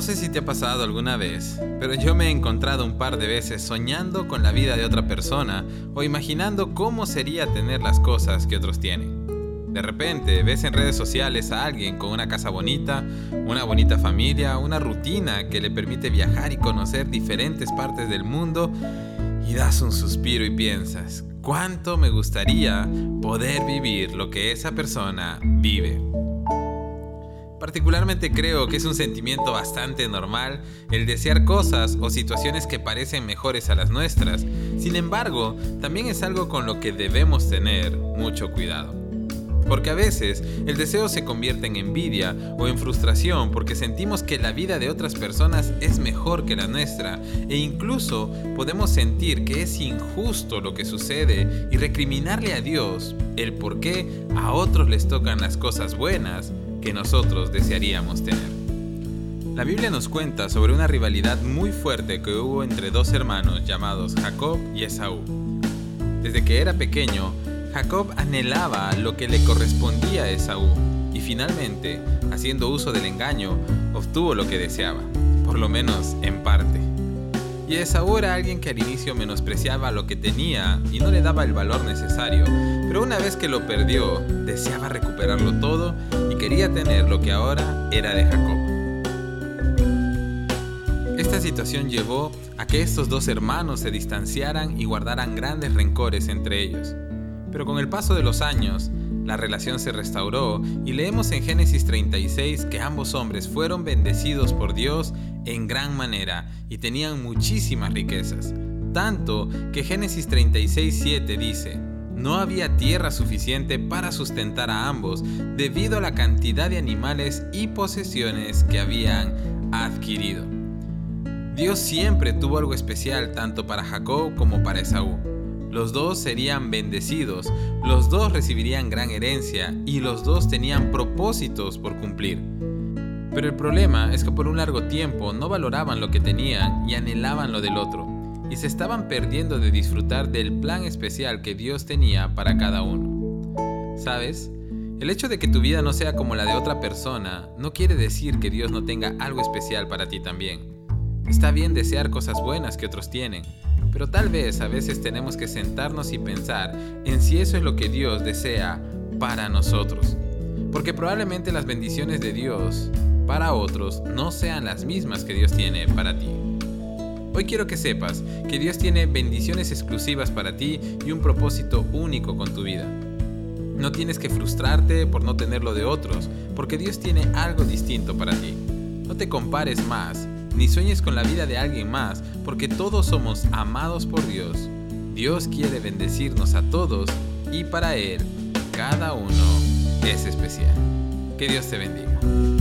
te ha pasado alguna vez, pero yo me he encontrado un par de veces soñando con la vida de otra persona o imaginando cómo sería tener las cosas que otros tienen. De repente ves en redes sociales a alguien con una casa bonita, una bonita familia, una rutina que le permite viajar y conocer diferentes partes del mundo y das un suspiro y piensas, ¿cuánto me gustaría poder vivir lo que esa persona vive? Particularmente creo que es un sentimiento bastante normal el desear cosas o situaciones que parecen mejores a las nuestras. Sin embargo, también es algo con lo que debemos tener mucho cuidado. Porque a veces el deseo se convierte en envidia o en frustración porque sentimos que la vida de otras personas es mejor que la nuestra e incluso podemos sentir que es injusto lo que sucede y recriminarle a Dios el por qué a otros les tocan las cosas buenas que nosotros desearíamos tener. La Biblia nos cuenta sobre una rivalidad muy fuerte que hubo entre dos hermanos llamados Jacob y Esaú. Desde que era pequeño, Jacob anhelaba lo que le correspondía a Esaú y finalmente, haciendo uso del engaño, obtuvo lo que deseaba, por lo menos en parte. Y Esaú era alguien que al inicio menospreciaba lo que tenía y no le daba el valor necesario, pero una vez que lo perdió, deseaba recuperarlo todo quería tener lo que ahora era de Jacob. Esta situación llevó a que estos dos hermanos se distanciaran y guardaran grandes rencores entre ellos. Pero con el paso de los años, la relación se restauró y leemos en Génesis 36 que ambos hombres fueron bendecidos por Dios en gran manera y tenían muchísimas riquezas. Tanto que Génesis 36.7 dice, no había tierra suficiente para sustentar a ambos debido a la cantidad de animales y posesiones que habían adquirido. Dios siempre tuvo algo especial tanto para Jacob como para Esaú. Los dos serían bendecidos, los dos recibirían gran herencia y los dos tenían propósitos por cumplir. Pero el problema es que por un largo tiempo no valoraban lo que tenían y anhelaban lo del otro, y se estaban perdiendo de disfrutar del plan especial que Dios tenía para cada uno. ¿Sabes? El hecho de que tu vida no sea como la de otra persona no quiere decir que Dios no tenga algo especial para ti también. Está bien desear cosas buenas que otros tienen, pero tal vez a veces tenemos que sentarnos y pensar en si eso es lo que Dios desea para nosotros. Porque probablemente las bendiciones de Dios para otros no sean las mismas que Dios tiene para ti. Hoy quiero que sepas que Dios tiene bendiciones exclusivas para ti y un propósito único con tu vida. No tienes que frustrarte por no tener lo de otros, porque Dios tiene algo distinto para ti. No te compares más ni sueñes con la vida de alguien más, porque todos somos amados por Dios. Dios quiere bendecirnos a todos y para Él cada uno es especial. Que Dios te bendiga.